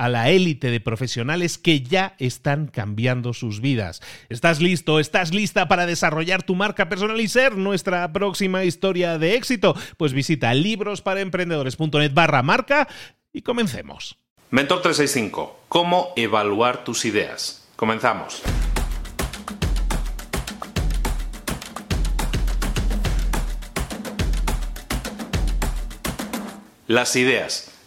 a la élite de profesionales que ya están cambiando sus vidas. ¿Estás listo? ¿Estás lista para desarrollar tu marca personal y ser nuestra próxima historia de éxito? Pues visita librosparaemprendedores.net barra marca y comencemos. Mentor 365. ¿Cómo evaluar tus ideas? Comenzamos. Las ideas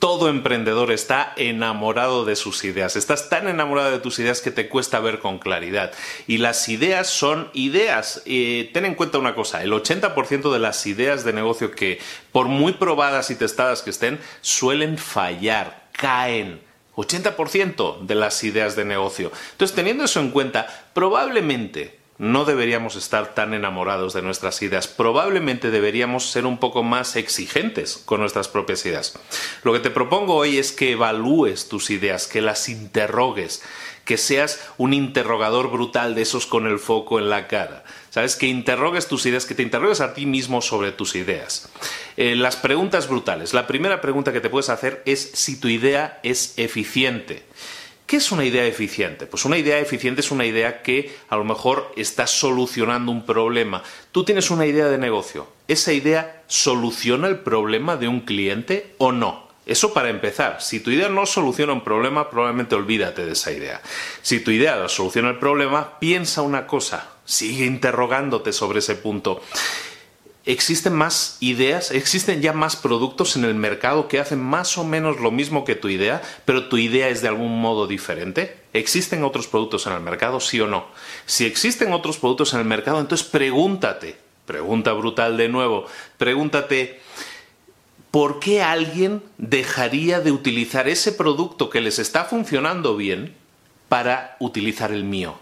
todo emprendedor está enamorado de sus ideas. Estás tan enamorado de tus ideas que te cuesta ver con claridad. Y las ideas son ideas. Eh, ten en cuenta una cosa, el 80% de las ideas de negocio que, por muy probadas y testadas que estén, suelen fallar, caen. 80% de las ideas de negocio. Entonces, teniendo eso en cuenta, probablemente no deberíamos estar tan enamorados de nuestras ideas. Probablemente deberíamos ser un poco más exigentes con nuestras propias ideas. Lo que te propongo hoy es que evalúes tus ideas, que las interrogues, que seas un interrogador brutal de esos con el foco en la cara. ¿Sabes? Que interrogues tus ideas, que te interrogues a ti mismo sobre tus ideas. Eh, las preguntas brutales. La primera pregunta que te puedes hacer es si tu idea es eficiente. ¿Qué es una idea eficiente? Pues una idea eficiente es una idea que a lo mejor está solucionando un problema. Tú tienes una idea de negocio. ¿Esa idea soluciona el problema de un cliente o no? Eso para empezar. Si tu idea no soluciona un problema, probablemente olvídate de esa idea. Si tu idea soluciona el problema, piensa una cosa. Sigue interrogándote sobre ese punto existen más ideas, existen ya más productos en el mercado que hacen más o menos lo mismo que tu idea, pero tu idea es de algún modo diferente. ¿Existen otros productos en el mercado, sí o no? Si existen otros productos en el mercado, entonces pregúntate, pregunta brutal de nuevo, pregúntate, ¿por qué alguien dejaría de utilizar ese producto que les está funcionando bien para utilizar el mío?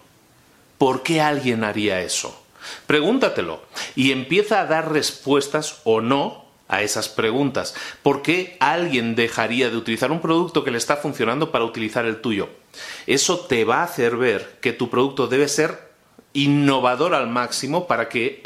¿Por qué alguien haría eso? Pregúntatelo y empieza a dar respuestas o no a esas preguntas. ¿Por qué alguien dejaría de utilizar un producto que le está funcionando para utilizar el tuyo? Eso te va a hacer ver que tu producto debe ser innovador al máximo para que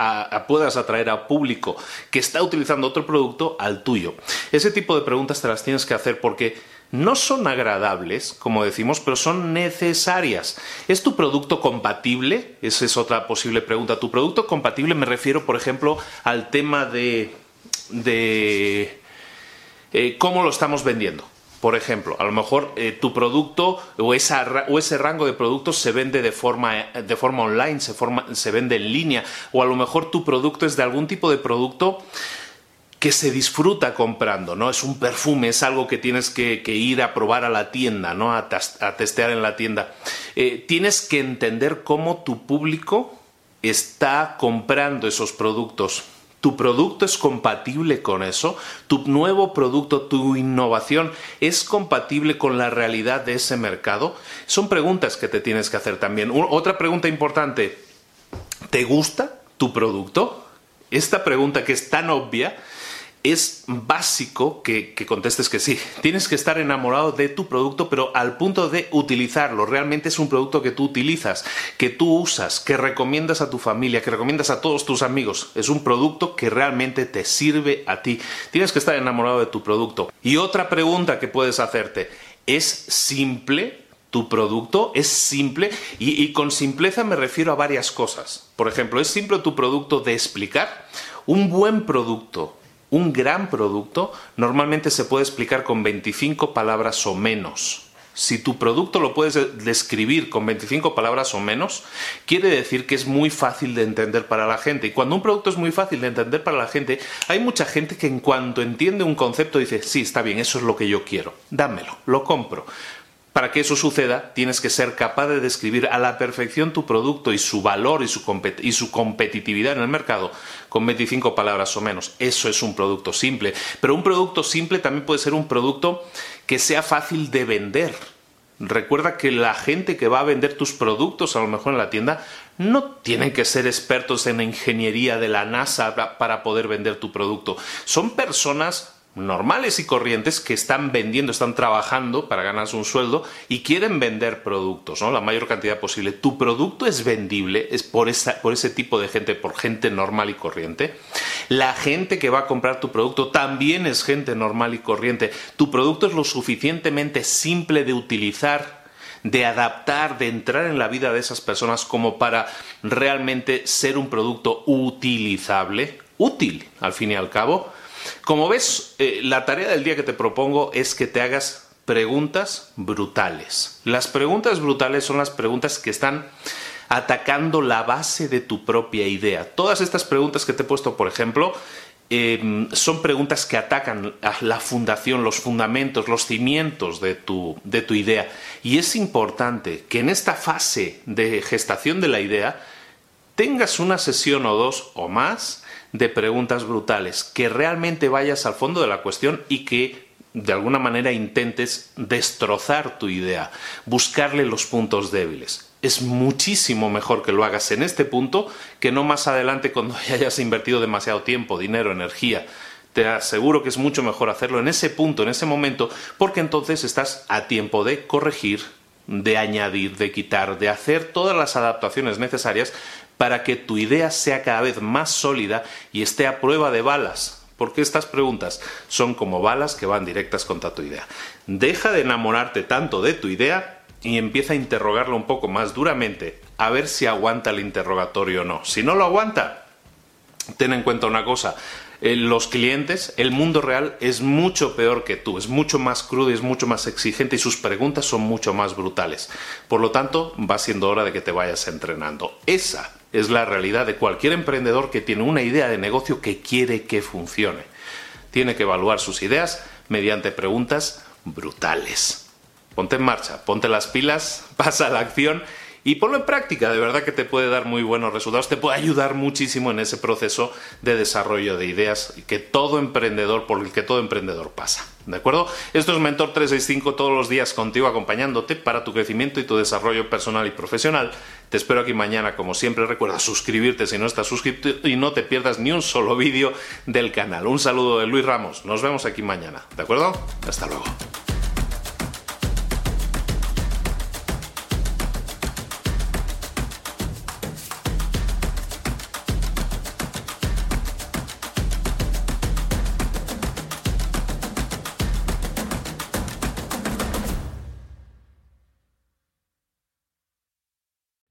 puedas atraer a público que está utilizando otro producto al tuyo. Ese tipo de preguntas te las tienes que hacer porque no son agradables, como decimos, pero son necesarias. ¿Es tu producto compatible? Esa es otra posible pregunta. ¿Tu producto compatible? Me refiero, por ejemplo, al tema de, de eh, cómo lo estamos vendiendo. Por ejemplo, a lo mejor eh, tu producto o, ese rango de productos se vende de forma, de forma online, se, se vende en línea, o a lo mejor tu producto es de algún tipo de producto que se disfruta comprando, ¿no? Es un perfume, es algo que tienes que, ir a probar a la tienda, ¿no? A, testear en la tienda. Eh, tienes que entender cómo tu público está comprando esos productos. ¿Tu producto es compatible con eso? ¿Tu nuevo producto, tu innovación es compatible con la realidad de ese mercado? Son preguntas que te tienes que hacer también. Otra pregunta importante, ¿te gusta tu producto? Esta pregunta que es tan obvia es básico que, contestes que sí. Tienes que estar enamorado de tu producto, pero al punto de utilizarlo. Realmente es un producto que tú utilizas, que tú usas, que recomiendas a tu familia, que recomiendas a todos tus amigos. Es un producto que realmente te sirve a ti. Tienes que estar enamorado de tu producto. Y otra pregunta que puedes hacerte, ¿es simple? tu producto es simple y, con simpleza me refiero a varias cosas. Por ejemplo, ¿es simple tu producto de explicar? Un buen producto un gran producto normalmente se puede explicar con 25 palabras o menos. Si tu producto lo puedes describir con 25 palabras o menos, quiere decir que es muy fácil de entender para la gente. Y cuando un producto es muy fácil de entender para la gente, hay mucha gente que en cuanto entiende un concepto dice, sí, está bien, eso es lo que yo quiero, dámelo, lo compro. Para que eso suceda, tienes que ser capaz de describir a la perfección tu producto y su valor y su, competitividad en el mercado con 25 palabras o menos. Eso es un producto simple. Pero un producto simple también puede ser un producto que sea fácil de vender. Recuerda que la gente que va a vender tus productos, a lo mejor en la tienda, no tienen que ser expertos en ingeniería de la NASA para poder vender tu producto. Son personas normales y corrientes que están vendiendo, están trabajando para ganarse un sueldo y quieren vender productos, ¿no? La mayor cantidad posible. Tu producto es vendible, es por, por ese tipo de gente, por gente normal y corriente. La gente que va a comprar tu producto también es gente normal y corriente. Tu producto es lo suficientemente simple de utilizar de adaptar, de entrar en la vida de esas personas como para realmente ser un producto utilizable, útil al fin y al cabo, como ves, eh, la tarea del día que te propongo es que te hagas preguntas brutales. Las preguntas brutales son las preguntas que están atacando la base de tu propia idea. Todas estas preguntas que te he puesto, por ejemplo, em, son preguntas que atacan a la fundación, los fundamentos, los cimientos de tu, de tu idea. Y es importante que en esta fase de gestación de la idea tengas una sesión o dos o más de preguntas brutales, que realmente vayas al fondo de la cuestión y que de alguna manera intentes destrozar tu idea, buscarle los puntos débiles. Es muchísimo mejor que lo hagas en este punto que no más adelante cuando ya hayas invertido demasiado tiempo, dinero, energía. Te aseguro que es mucho mejor hacerlo en ese punto, en ese momento, porque entonces estás a tiempo de corregir, de añadir, de quitar, de hacer todas las adaptaciones necesarias para que tu idea sea cada vez más sólida y esté a prueba de balas. Porque estas preguntas son como balas que van directas contra tu idea. Deja de enamorarte tanto de tu idea y empieza a interrogarlo un poco más duramente a ver si aguanta el interrogatorio o no. Si no lo aguanta, ten en cuenta una cosa, eh, los clientes, el mundo real es mucho peor que tú, es mucho más crudo y es mucho más exigente y sus preguntas son mucho más brutales. Por lo tanto, va siendo hora de que te vayas entrenando. Esa es la realidad de cualquier emprendedor que tiene una idea de negocio que quiere que funcione. Tiene que evaluar sus ideas mediante preguntas brutales. Ponte en marcha, ponte las pilas, pasa a la acción y ponlo en práctica, de verdad que te puede dar muy buenos resultados, te puede ayudar muchísimo en ese proceso de desarrollo de ideas que todo emprendedor, por el que todo emprendedor pasa. ¿De acuerdo? Esto es Mentor 365 todos los días contigo acompañándote para tu crecimiento y tu desarrollo personal y profesional. Te espero aquí mañana, como siempre. Recuerda suscribirte si no estás suscrito y no te pierdas ni un solo vídeo del canal. Un saludo de Luis Ramos. Nos vemos aquí mañana. ¿De acuerdo? Hasta luego.